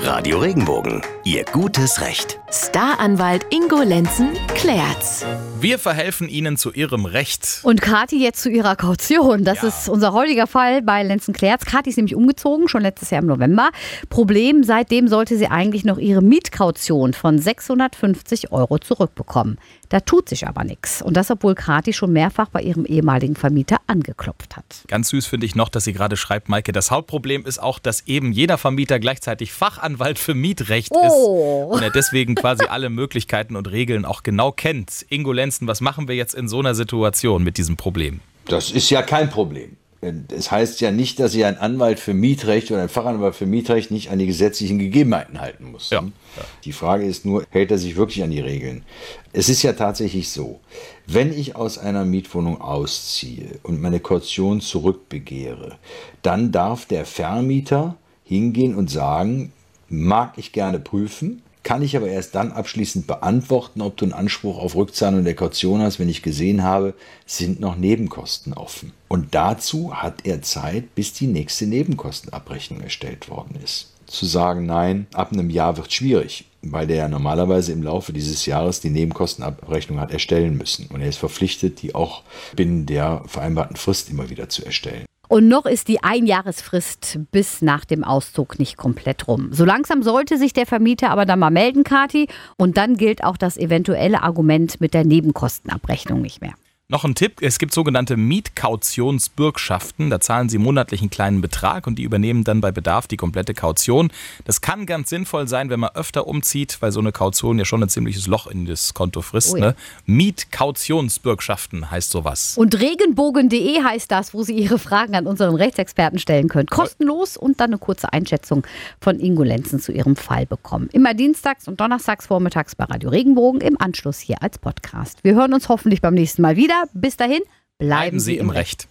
Radio Regenbogen, Ihr gutes Recht. Staranwalt Ingo Lenzen klärt's. Wir verhelfen Ihnen zu Ihrem Recht. Und Kathi jetzt zu ihrer Kaution. Das Ja. ist unser heutiger Fall bei Lenzen Klerz. Kathi ist nämlich umgezogen, schon letztes Jahr im November. Problem, seitdem sollte sie eigentlich noch ihre Mietkaution von 650 Euro zurückbekommen. Da tut sich aber nichts. Und das, obwohl Kathi schon mehrfach bei ihrem ehemaligen Vermieter angeklopft hat. Ganz süß finde ich noch, dass sie gerade schreibt, Maike, das Hauptproblem ist auch, dass eben jeder Vermieter gleichzeitig Fachanwalt für Mietrecht Oh. ist und er deswegen quasi alle Möglichkeiten und Regeln auch genau kennt. Ingo Lenzen, was machen wir jetzt in so einer Situation mit diesem Problem? Das ist ja kein Problem. Es heißt ja nicht, dass sich ein Anwalt für Mietrecht oder ein Fachanwalt für Mietrecht nicht an die gesetzlichen Gegebenheiten halten muss. Ja. Die Frage ist nur, hält er sich wirklich an die Regeln? Es ist ja tatsächlich so, wenn ich aus einer Mietwohnung ausziehe und meine Kaution zurückbegehre, dann darf der Vermieter hingehen und sagen, mag ich gerne prüfen, kann ich aber erst dann abschließend beantworten, ob du einen Anspruch auf Rückzahlung der Kaution hast, wenn ich gesehen habe, sind noch Nebenkosten offen. Und dazu hat er Zeit, bis die nächste Nebenkostenabrechnung erstellt worden ist. Zu sagen, nein, ab einem Jahr wird schwierig, weil der ja normalerweise im Laufe dieses Jahres die Nebenkostenabrechnung hat erstellen müssen. Und er ist verpflichtet, die auch binnen der vereinbarten Frist immer wieder zu erstellen. Und noch ist die Einjahresfrist bis nach dem Auszug nicht komplett rum. So langsam sollte sich der Vermieter aber dann mal melden, Kathi. Und dann gilt auch das eventuelle Argument mit der Nebenkostenabrechnung nicht mehr. Noch ein Tipp, es gibt sogenannte Mietkautionsbürgschaften. Da zahlen Sie monatlich einen kleinen Betrag und die übernehmen dann bei Bedarf die komplette Kaution. Das kann ganz sinnvoll sein, wenn man öfter umzieht, weil so eine Kaution ja schon ein ziemliches Loch in das Konto frisst. Ne? Mietkautionsbürgschaften heißt sowas. Und regenbogen.de heißt das, wo Sie Ihre Fragen an unseren Rechtsexperten stellen können. Kostenlos und dann eine kurze Einschätzung von Ingo Lenzen zu Ihrem Fall bekommen. Immer dienstags und donnerstags vormittags bei Radio Regenbogen, im Anschluss hier als Podcast. Wir hören uns hoffentlich beim nächsten Mal wieder. Bis dahin, bleiben, Bleiben Sie im Recht.